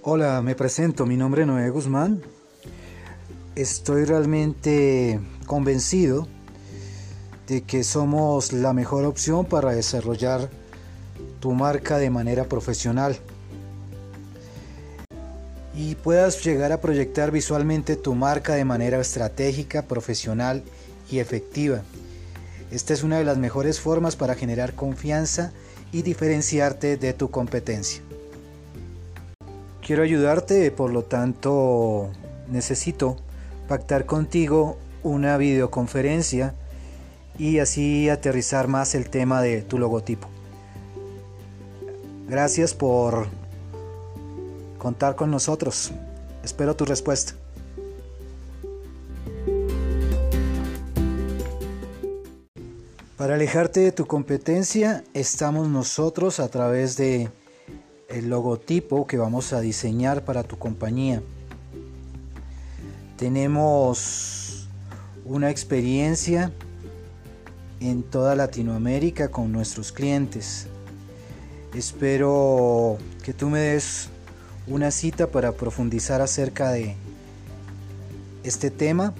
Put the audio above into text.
Hola, me presento, mi nombre es Noé Guzmán. Estoy realmente convencido de que somos la mejor opción para desarrollar tu marca de manera profesional y puedas llegar a proyectar visualmente tu marca de manera estratégica, profesional y efectiva. Esta es una de las mejores formas para generar confianza y diferenciarte de tu competencia. Quiero ayudarte, por lo tanto necesito pactar contigo una videoconferencia y así aterrizar más el tema de tu logotipo. Gracias por contar con nosotros. Espero tu respuesta. Para alejarte de tu competencia, estamos nosotros a través de el logotipo que vamos a diseñar para tu compañía. Tenemos una experiencia en toda Latinoamérica con nuestros clientes. Espero que tú me des una cita para profundizar acerca de este tema